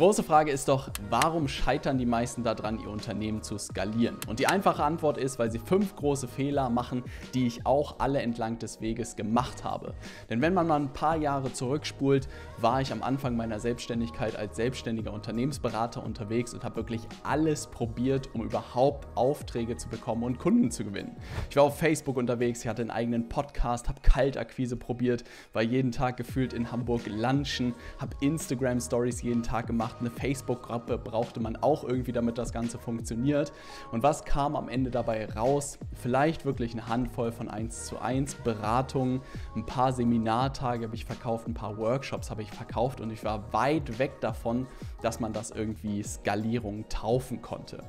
große Frage ist doch, warum scheitern die meisten daran, ihr Unternehmen zu skalieren? Und die einfache Antwort ist, weil sie fünf große Fehler machen, die ich auch alle entlang des Weges gemacht habe. Denn wenn man mal ein paar Jahre zurückspult, war ich am Anfang meiner Selbstständigkeit als selbstständiger Unternehmensberater unterwegs und habe wirklich alles probiert, um überhaupt Aufträge zu bekommen und Kunden zu gewinnen. Ich war auf Facebook unterwegs, ich hatte einen eigenen Podcast, habe Kaltakquise probiert, war jeden Tag gefühlt in Hamburg lunchen, habe Instagram Stories jeden Tag gemacht gemacht. Eine Facebook-Gruppe brauchte man auch irgendwie, damit das Ganze funktioniert. Und was kam am Ende dabei raus? Vielleicht wirklich eine Handvoll von 1 zu 1 Beratungen, ein paar Seminartage habe ich verkauft, ein paar Workshops habe ich verkauft und ich war weit weg davon, dass man das irgendwie Skalierung taufen konnte.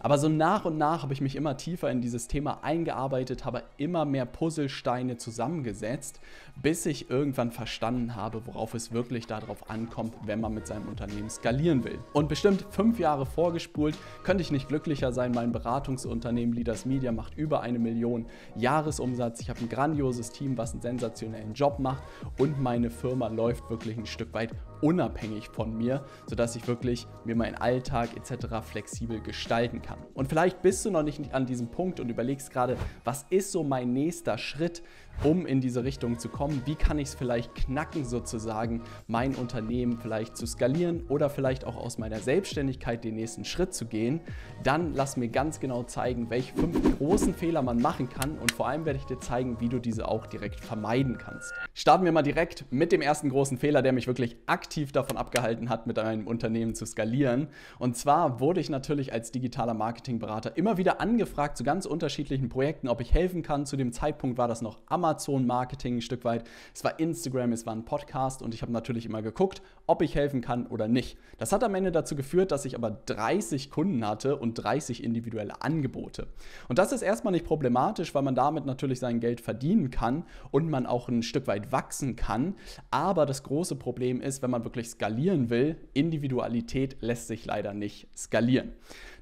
Aber so nach und nach habe ich mich immer tiefer in dieses Thema eingearbeitet, habe immer mehr Puzzlesteine zusammengesetzt, bis ich irgendwann verstanden habe, worauf es wirklich darauf ankommt, wenn man mit seinem Unternehmen skalieren will. Und bestimmt fünf Jahre vorgespult, könnte ich nicht glücklicher sein. Mein Beratungsunternehmen Leaders Media macht über eine Million Jahresumsatz. Ich habe ein grandioses Team, was einen sensationellen Job macht und meine Firma läuft wirklich ein Stück weit unabhängig von mir, sodass ich wirklich mir meinen Alltag etc. flexibel gestalten kann. Und vielleicht bist du noch nicht an diesem Punkt und überlegst gerade, was ist so mein nächster Schritt, um in diese Richtung zu kommen? Wie kann ich es vielleicht knacken, sozusagen mein Unternehmen vielleicht zu skalieren oder vielleicht auch aus meiner Selbstständigkeit den nächsten Schritt zu gehen? Dann lass mir ganz genau zeigen, welche fünf großen Fehler man machen kann und vor allem werde ich dir zeigen, wie du diese auch direkt vermeiden kannst. Starten wir mal direkt mit dem ersten großen Fehler, der mich wirklich aktiv davon abgehalten hat, mit einem Unternehmen zu skalieren. Und zwar wurde ich natürlich als digitaler Marketingberater immer wieder angefragt zu ganz unterschiedlichen Projekten, ob ich helfen kann. Zu dem Zeitpunkt war das noch Amazon-Marketing ein Stück weit. Es war Instagram, es war ein Podcast und ich habe natürlich immer geguckt, ob ich helfen kann oder nicht. Das hat am Ende dazu geführt, dass ich aber 30 Kunden hatte und 30 individuelle Angebote. Und das ist erstmal nicht problematisch, weil man damit natürlich sein Geld verdienen kann und man auch ein Stück weit wachsen kann. Aber das große Problem ist, wenn man wirklich skalieren will, Individualität lässt sich leider nicht skalieren.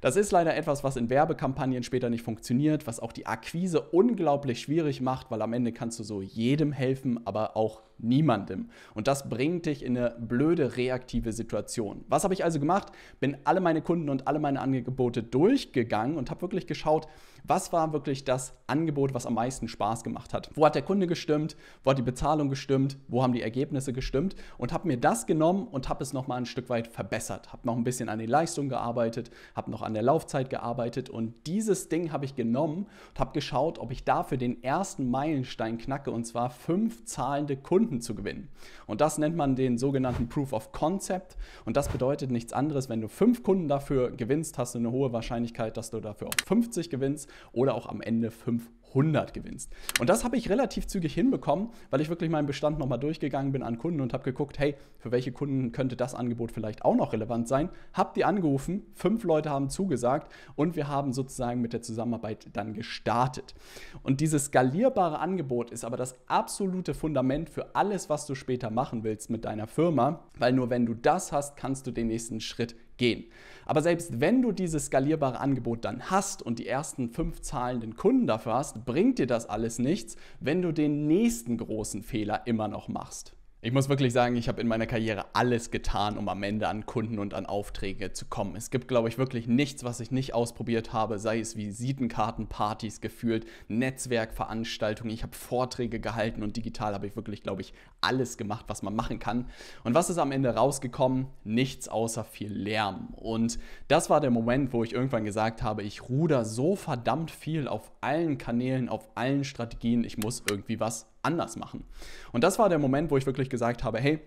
Das ist leider etwas, was in Werbekampagnen später nicht funktioniert, was auch die Akquise unglaublich schwierig macht, weil am Ende kannst du so jedem helfen, aber auch niemandem. Und das bringt dich in eine blöde reaktive Situation. Was habe ich also gemacht? Bin alle meine Kunden und alle meine Angebote durchgegangen und habe wirklich geschaut, was war wirklich das Angebot, was am meisten Spaß gemacht hat. Wo hat der Kunde gestimmt? Wo hat die Bezahlung gestimmt? Wo haben die Ergebnisse gestimmt? Und habe mir das genommen und habe es nochmal ein Stück weit verbessert. Habe noch ein bisschen an die Leistung gearbeitet, habe noch an der Laufzeit gearbeitet und dieses Ding habe ich genommen und habe geschaut, ob ich dafür den ersten Meilenstein knacke und zwar fünf zahlende Kunden zu gewinnen. Und das nennt man den sogenannten Proof of Concept und das bedeutet nichts anderes, wenn du fünf Kunden dafür gewinnst, hast du eine hohe Wahrscheinlichkeit, dass du dafür auch 50 gewinnst oder auch am Ende 500. 100 gewinnst. Und das habe ich relativ zügig hinbekommen, weil ich wirklich meinen Bestand nochmal durchgegangen bin an Kunden und habe geguckt, hey, für welche Kunden könnte das Angebot vielleicht auch noch relevant sein? Hab die angerufen, fünf Leute haben zugesagt und wir haben sozusagen mit der Zusammenarbeit dann gestartet. Und dieses skalierbare Angebot ist aber das absolute Fundament für alles, was du später machen willst mit deiner Firma, weil nur wenn du das hast, kannst du den nächsten Schritt gehen. Aber selbst wenn du dieses skalierbare Angebot dann hast und die ersten fünf zahlenden Kunden dafür hast, bringt dir das alles nichts, wenn du den nächsten großen Fehler immer noch machst. Ich muss wirklich sagen, ich habe in meiner Karriere alles getan, um am Ende an Kunden und an Aufträge zu kommen. Es gibt, glaube ich, wirklich nichts, was ich nicht ausprobiert habe, sei es Visitenkarten, Partys gefühlt, Netzwerkveranstaltungen. Ich habe Vorträge gehalten und digital habe ich wirklich, glaube ich, alles gemacht, was man machen kann. Und was ist am Ende rausgekommen? Nichts außer viel Lärm. Und das war der Moment, wo ich irgendwann gesagt habe, ich ruder so verdammt viel auf allen Kanälen, auf allen Strategien, ich muss irgendwie was anders machen. Und das war der Moment, wo ich wirklich gesagt habe, hey,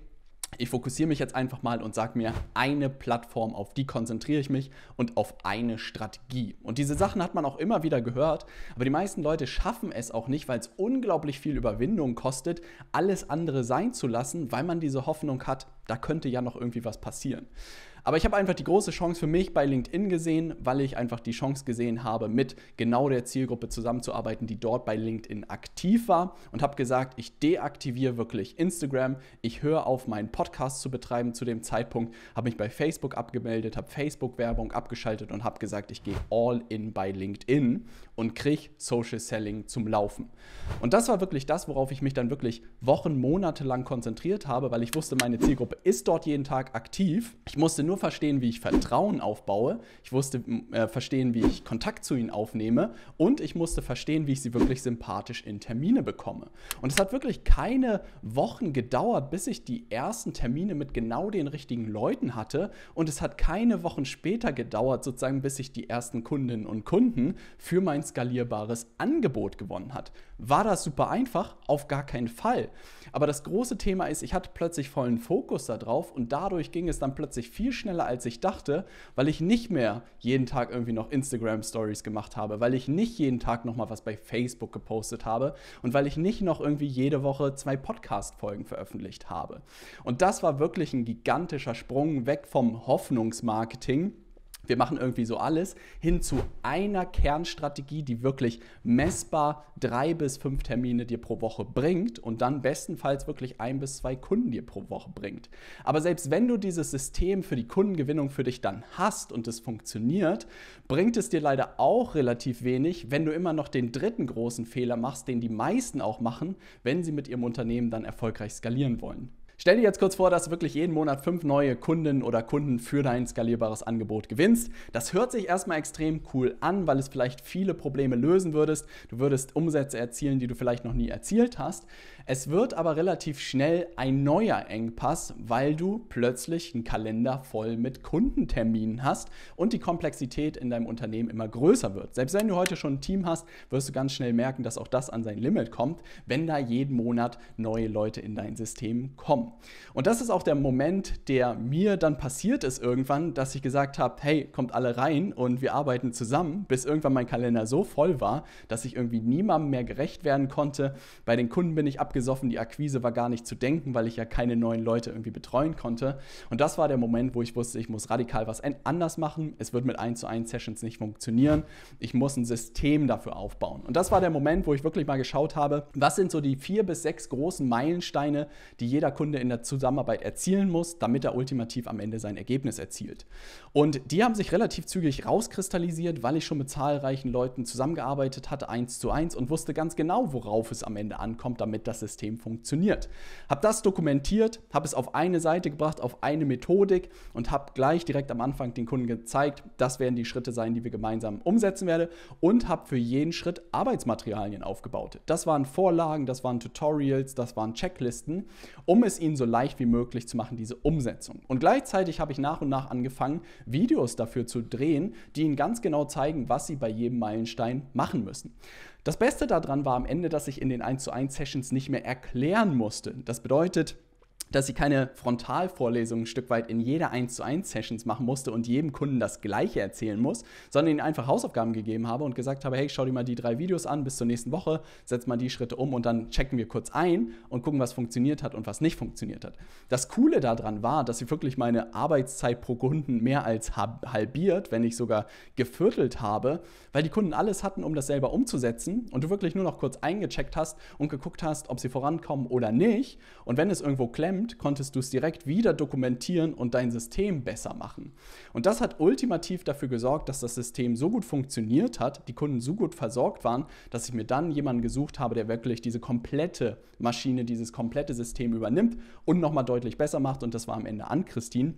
ich fokussiere mich jetzt einfach mal und sage mir eine Plattform, auf die konzentriere ich mich und auf eine Strategie. Und diese Sachen hat man auch immer wieder gehört, aber die meisten Leute schaffen es auch nicht, weil es unglaublich viel Überwindung kostet, alles andere sein zu lassen, weil man diese Hoffnung hat, da könnte ja noch irgendwie was passieren. Aber ich habe einfach die große Chance für mich bei LinkedIn gesehen, weil ich einfach die Chance gesehen habe, mit genau der Zielgruppe zusammenzuarbeiten, die dort bei LinkedIn aktiv war und habe gesagt, ich deaktiviere wirklich Instagram, ich höre auf, meinen Podcast zu betreiben zu dem Zeitpunkt, habe mich bei Facebook abgemeldet, habe Facebook-Werbung abgeschaltet und habe gesagt, ich gehe all in bei LinkedIn und kriege Social Selling zum Laufen. Und das war wirklich das, worauf ich mich dann wirklich Wochen, Monate lang konzentriert habe, weil ich wusste, meine Zielgruppe ist dort jeden Tag aktiv. Ich musste nur verstehen, wie ich Vertrauen aufbaue. Ich musste äh, verstehen, wie ich Kontakt zu ihnen aufnehme. Und ich musste verstehen, wie ich sie wirklich sympathisch in Termine bekomme. Und es hat wirklich keine Wochen gedauert, bis ich die ersten Termine mit genau den richtigen Leuten hatte. Und es hat keine Wochen später gedauert, sozusagen, bis ich die ersten Kundinnen und Kunden für mein skalierbares Angebot gewonnen hat. War das super einfach? Auf gar keinen Fall. Aber das große Thema ist, ich hatte plötzlich vollen Fokus darauf und dadurch ging es dann plötzlich viel schneller, als ich dachte, weil ich nicht mehr jeden Tag irgendwie noch Instagram Stories gemacht habe, weil ich nicht jeden Tag noch mal was bei Facebook gepostet habe und weil ich nicht noch irgendwie jede Woche zwei Podcast Folgen veröffentlicht habe. Und das war wirklich ein gigantischer Sprung weg vom Hoffnungsmarketing wir machen irgendwie so alles, hin zu einer Kernstrategie, die wirklich messbar drei bis fünf Termine dir pro Woche bringt und dann bestenfalls wirklich ein bis zwei Kunden dir pro Woche bringt. Aber selbst wenn du dieses System für die Kundengewinnung für dich dann hast und es funktioniert, bringt es dir leider auch relativ wenig, wenn du immer noch den dritten großen Fehler machst, den die meisten auch machen, wenn sie mit ihrem Unternehmen dann erfolgreich skalieren wollen. Stell dir jetzt kurz vor, dass du wirklich jeden Monat fünf neue Kunden oder Kunden für dein skalierbares Angebot gewinnst. Das hört sich erstmal extrem cool an, weil es vielleicht viele Probleme lösen würdest. Du würdest Umsätze erzielen, die du vielleicht noch nie erzielt hast. Es wird aber relativ schnell ein neuer Engpass, weil du plötzlich einen Kalender voll mit Kundenterminen hast und die Komplexität in deinem Unternehmen immer größer wird. Selbst wenn du heute schon ein Team hast, wirst du ganz schnell merken, dass auch das an sein Limit kommt, wenn da jeden Monat neue Leute in dein System kommen. Und das ist auch der Moment, der mir dann passiert ist irgendwann, dass ich gesagt habe, hey, kommt alle rein und wir arbeiten zusammen, bis irgendwann mein Kalender so voll war, dass ich irgendwie niemandem mehr gerecht werden konnte. Bei den Kunden bin ich ab abgesoffen, die Akquise war gar nicht zu denken, weil ich ja keine neuen Leute irgendwie betreuen konnte. Und das war der Moment, wo ich wusste, ich muss radikal was anders machen. Es wird mit 1 zu 1 Sessions nicht funktionieren. Ich muss ein System dafür aufbauen. Und das war der Moment, wo ich wirklich mal geschaut habe, was sind so die vier bis sechs großen Meilensteine, die jeder Kunde in der Zusammenarbeit erzielen muss, damit er ultimativ am Ende sein Ergebnis erzielt. Und die haben sich relativ zügig rauskristallisiert, weil ich schon mit zahlreichen Leuten zusammengearbeitet hatte, eins zu eins, und wusste ganz genau, worauf es am Ende ankommt, damit das System funktioniert. Habe das dokumentiert, habe es auf eine Seite gebracht, auf eine Methodik und habe gleich direkt am Anfang den Kunden gezeigt, das werden die Schritte sein, die wir gemeinsam umsetzen werden und habe für jeden Schritt Arbeitsmaterialien aufgebaut. Das waren Vorlagen, das waren Tutorials, das waren Checklisten, um es ihnen so leicht wie möglich zu machen, diese Umsetzung. Und gleichzeitig habe ich nach und nach angefangen, Videos dafür zu drehen, die ihnen ganz genau zeigen, was sie bei jedem Meilenstein machen müssen. Das Beste daran war am Ende, dass ich in den 1 zu 1 Sessions nicht mehr erklären musste. Das bedeutet, dass ich keine Frontalvorlesungen ein Stück weit in jeder 1 zu 1 Sessions machen musste und jedem Kunden das Gleiche erzählen muss, sondern ihnen einfach Hausaufgaben gegeben habe und gesagt habe, hey, schau dir mal die drei Videos an bis zur nächsten Woche, setz mal die Schritte um und dann checken wir kurz ein und gucken, was funktioniert hat und was nicht funktioniert hat. Das Coole daran war, dass ich wirklich meine Arbeitszeit pro Kunden mehr als halbiert, wenn nicht sogar geviertelt habe, weil die Kunden alles hatten, um das selber umzusetzen und du wirklich nur noch kurz eingecheckt hast und geguckt hast, ob sie vorankommen oder nicht. Und wenn es irgendwo klemmt, Fremd konntest du es direkt wieder dokumentieren und dein System besser machen. Und das hat ultimativ dafür gesorgt, dass das System so gut funktioniert hat, die Kunden so gut versorgt waren, dass ich mir dann jemanden gesucht habe, der wirklich diese komplette Maschine, dieses komplette System übernimmt und nochmal deutlich besser macht. Und das war am Ende an Christine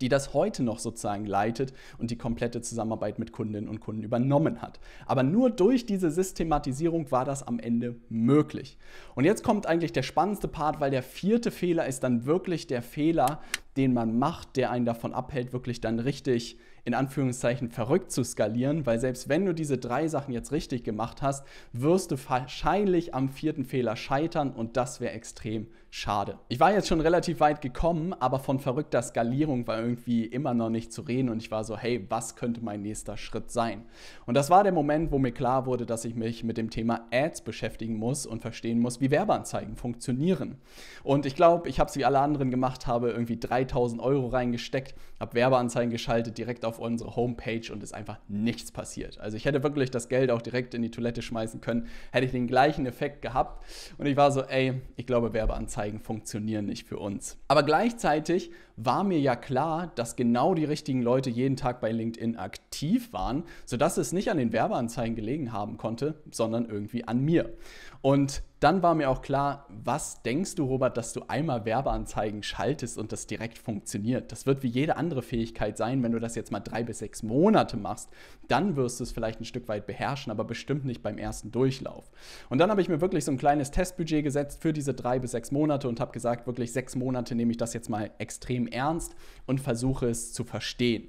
die das heute noch sozusagen leitet und die komplette Zusammenarbeit mit Kundinnen und Kunden übernommen hat. Aber nur durch diese Systematisierung war das am Ende möglich. Und jetzt kommt eigentlich der spannendste Part, weil der vierte Fehler ist dann wirklich der Fehler, den man macht, der einen davon abhält, wirklich dann richtig in Anführungszeichen verrückt zu skalieren, weil selbst wenn du diese drei Sachen jetzt richtig gemacht hast, wirst du wahrscheinlich am vierten Fehler scheitern und das wäre extrem schade. Ich war jetzt schon relativ weit gekommen, aber von verrückter Skalierung war irgendwie immer noch nicht zu reden und ich war so, hey, was könnte mein nächster Schritt sein? Und das war der Moment, wo mir klar wurde, dass ich mich mit dem Thema Ads beschäftigen muss und verstehen muss, wie Werbeanzeigen funktionieren. Und ich glaube, ich habe es wie alle anderen gemacht, habe irgendwie 3000 Euro reingesteckt, habe Werbeanzeigen geschaltet direkt auf unsere Homepage und ist einfach nichts passiert. Also ich hätte wirklich das Geld auch direkt in die Toilette schmeißen können, hätte ich den gleichen Effekt gehabt und ich war so, ey, ich glaube Werbeanzeigen Werbeanzeigen funktionieren nicht für uns. Aber gleichzeitig war mir ja klar, dass genau die richtigen Leute jeden Tag bei LinkedIn aktiv waren, sodass es nicht an den Werbeanzeigen gelegen haben konnte, sondern irgendwie an mir. Und dann war mir auch klar, was denkst du, Robert, dass du einmal Werbeanzeigen schaltest und das direkt funktioniert? Das wird wie jede andere Fähigkeit sein, wenn du das jetzt mal drei bis sechs Monate machst, dann wirst du es vielleicht ein Stück weit beherrschen, aber bestimmt nicht beim ersten Durchlauf. Und dann habe ich mir wirklich so ein kleines Testbudget gesetzt für diese drei bis sechs Monate und habe gesagt, wirklich sechs Monate nehme ich das jetzt mal extrem ernst und versuche es zu verstehen.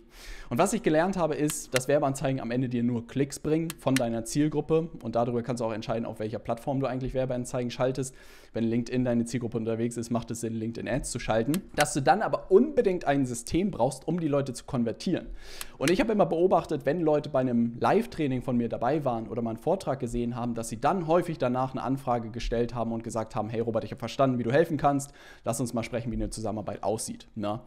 Und was ich gelernt habe, ist, dass Werbeanzeigen am Ende dir nur Klicks bringen von deiner Zielgruppe und darüber kannst du auch entscheiden, auf welcher Plattform du eigentlich Werbeanzeigen schaltest. Wenn LinkedIn deine Zielgruppe unterwegs ist, macht es Sinn, LinkedIn Ads zu schalten. Dass du dann aber unbedingt ein System brauchst, um die Leute zu konvertieren. Und ich habe immer beobachtet, wenn Leute bei einem Live-Training von mir dabei waren oder mal einen Vortrag gesehen haben, dass sie dann häufig danach eine Anfrage gestellt haben und gesagt haben, hey Robert, ich habe verstanden, wie du helfen kannst. Lass uns mal sprechen, wie eine Zusammenarbeit aussieht. Ne?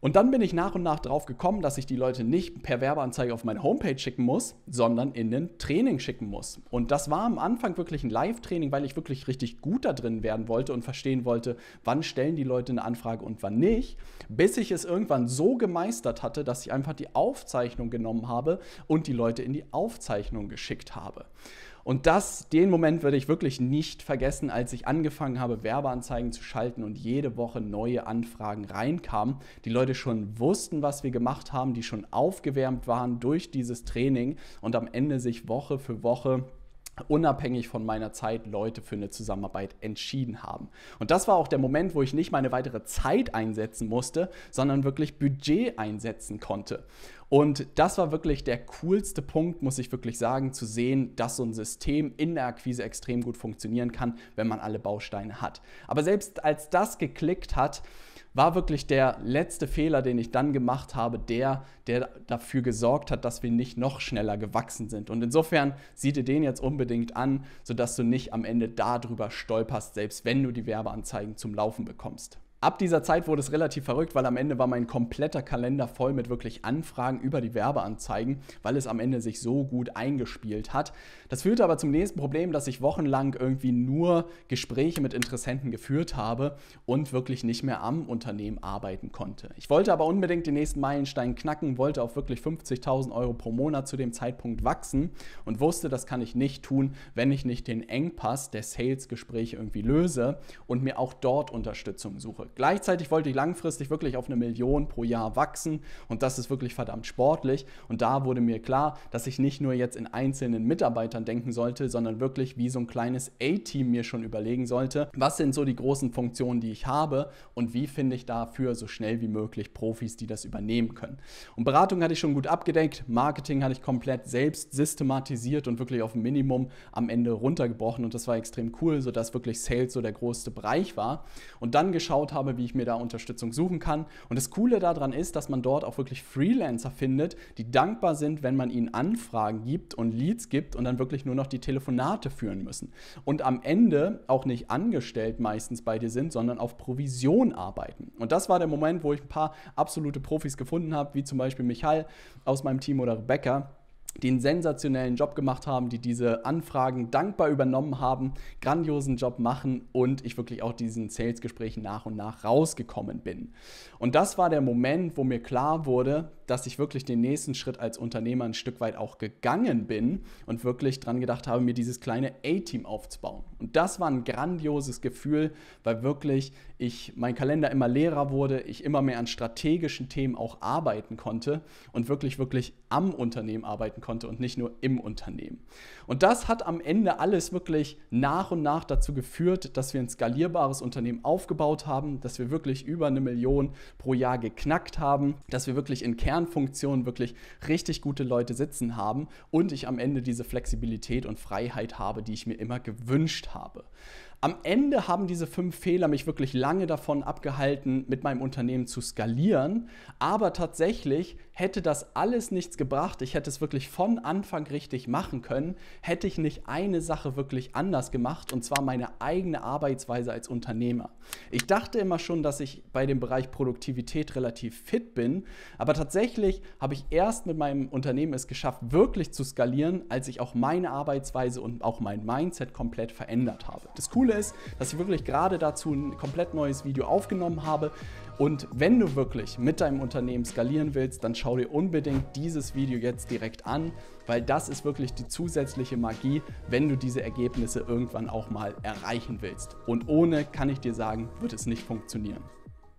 Und dann bin ich nach und nach drauf gekommen, dass ich die Leute nicht per Werbeanzeige auf meine Homepage schicken muss, sondern in ein Training schicken muss. Und das war am Anfang wirklich ein Live-Training, weil ich wirklich richtig gut da drin werden wollte und verstehen wollte, wann stellen die Leute eine Anfrage und wann nicht, bis ich es irgendwann so gemeistert hatte, dass ich einfach die Aufzeichnung genommen habe und die Leute in die Aufzeichnung geschickt habe. Und das, den Moment würde ich wirklich nicht vergessen, als ich angefangen habe, Werbeanzeigen zu schalten und jede Woche neue Anfragen reinkamen. Die Leute schon wussten, was wir gemacht haben, die schon aufgewärmt waren durch dieses Training und am Ende sich Woche für Woche unabhängig von meiner Zeit Leute für eine Zusammenarbeit entschieden haben. Und das war auch der Moment, wo ich nicht meine weitere Zeit einsetzen musste, sondern wirklich Budget einsetzen konnte. Und das war wirklich der coolste Punkt, muss ich wirklich sagen, zu sehen, dass so ein System in der Akquise extrem gut funktionieren kann, wenn man alle Bausteine hat. Aber selbst als das geklickt hat, war wirklich der letzte Fehler, den ich dann gemacht habe, der, der dafür gesorgt hat, dass wir nicht noch schneller gewachsen sind. Und insofern sieh dir den jetzt unbedingt an, sodass du nicht am Ende darüber stolperst, selbst wenn du die Werbeanzeigen zum Laufen bekommst. Ab dieser Zeit wurde es relativ verrückt, weil am Ende war mein kompletter Kalender voll mit wirklich Anfragen über die Werbeanzeigen, weil es am Ende sich so gut eingespielt hat. Das führte aber zum nächsten Problem, dass ich wochenlang irgendwie nur Gespräche mit Interessenten geführt habe und wirklich nicht mehr am Unternehmen arbeiten konnte. Ich wollte aber unbedingt den nächsten Meilenstein knacken, wollte auf wirklich 50.000 Euro pro Monat zu dem Zeitpunkt wachsen und wusste, das kann ich nicht tun, wenn ich nicht den Engpass der Sales-Gespräche irgendwie löse und mir auch dort Unterstützung suche. Gleichzeitig wollte ich langfristig wirklich auf eine Million pro Jahr wachsen und das ist wirklich verdammt sportlich. Und da wurde mir klar, dass ich nicht nur jetzt in einzelnen Mitarbeitern denken sollte, sondern wirklich wie so ein kleines A-Team mir schon überlegen sollte, was sind so die großen Funktionen, die ich habe und wie finde ich dafür so schnell wie möglich Profis, die das übernehmen können. Und Beratung hatte ich schon gut abgedeckt, Marketing hatte ich komplett selbst systematisiert und wirklich auf ein Minimum am Ende runtergebrochen und das war extrem cool, sodass wirklich Sales so der größte Bereich war. Und dann geschaut habe, habe, wie ich mir da Unterstützung suchen kann. Und das Coole daran ist, dass man dort auch wirklich Freelancer findet, die dankbar sind, wenn man ihnen Anfragen gibt und Leads gibt und dann wirklich nur noch die Telefonate führen müssen. Und am Ende auch nicht angestellt meistens bei dir sind, sondern auf Provision arbeiten. Und das war der Moment, wo ich ein paar absolute Profis gefunden habe, wie zum Beispiel Michael aus meinem Team oder Rebecca einen sensationellen Job gemacht haben, die diese Anfragen dankbar übernommen haben, grandiosen Job machen und ich wirklich auch diesen Sales-Gesprächen nach und nach rausgekommen bin. Und das war der Moment, wo mir klar wurde, dass ich wirklich den nächsten Schritt als Unternehmer ein Stück weit auch gegangen bin und wirklich dran gedacht habe, mir dieses kleine A-Team aufzubauen. Und das war ein grandioses Gefühl, weil wirklich ich mein Kalender immer leerer wurde, ich immer mehr an strategischen Themen auch arbeiten konnte und wirklich, wirklich am Unternehmen arbeiten konnte und nicht nur im Unternehmen. Und das hat am Ende alles wirklich nach und nach dazu geführt, dass wir ein skalierbares Unternehmen aufgebaut haben, dass wir wirklich über eine Million pro Jahr geknackt haben, dass wir wirklich in Kernfunktionen wirklich richtig gute Leute sitzen haben und ich am Ende diese Flexibilität und Freiheit habe, die ich mir immer gewünscht habe. Am Ende haben diese fünf Fehler mich wirklich lange davon abgehalten, mit meinem Unternehmen zu skalieren. Aber tatsächlich hätte das alles nichts gebracht. Ich hätte es wirklich von Anfang richtig machen können, hätte ich nicht eine Sache wirklich anders gemacht, und zwar meine eigene Arbeitsweise als Unternehmer. Ich dachte immer schon, dass ich bei dem Bereich Produktivität relativ fit bin, aber tatsächlich habe ich erst mit meinem Unternehmen es geschafft, wirklich zu skalieren, als ich auch meine Arbeitsweise und auch mein Mindset komplett verändert habe. Das Coole ist, dass ich wirklich gerade dazu ein komplett neues Video aufgenommen habe, Und wenn du wirklich mit deinem Unternehmen skalieren willst, dann schau dir unbedingt dieses Video jetzt direkt an, weil das ist wirklich die zusätzliche Magie, wenn du diese Ergebnisse irgendwann auch mal erreichen willst. Und ohne, kann ich dir sagen, wird es nicht funktionieren.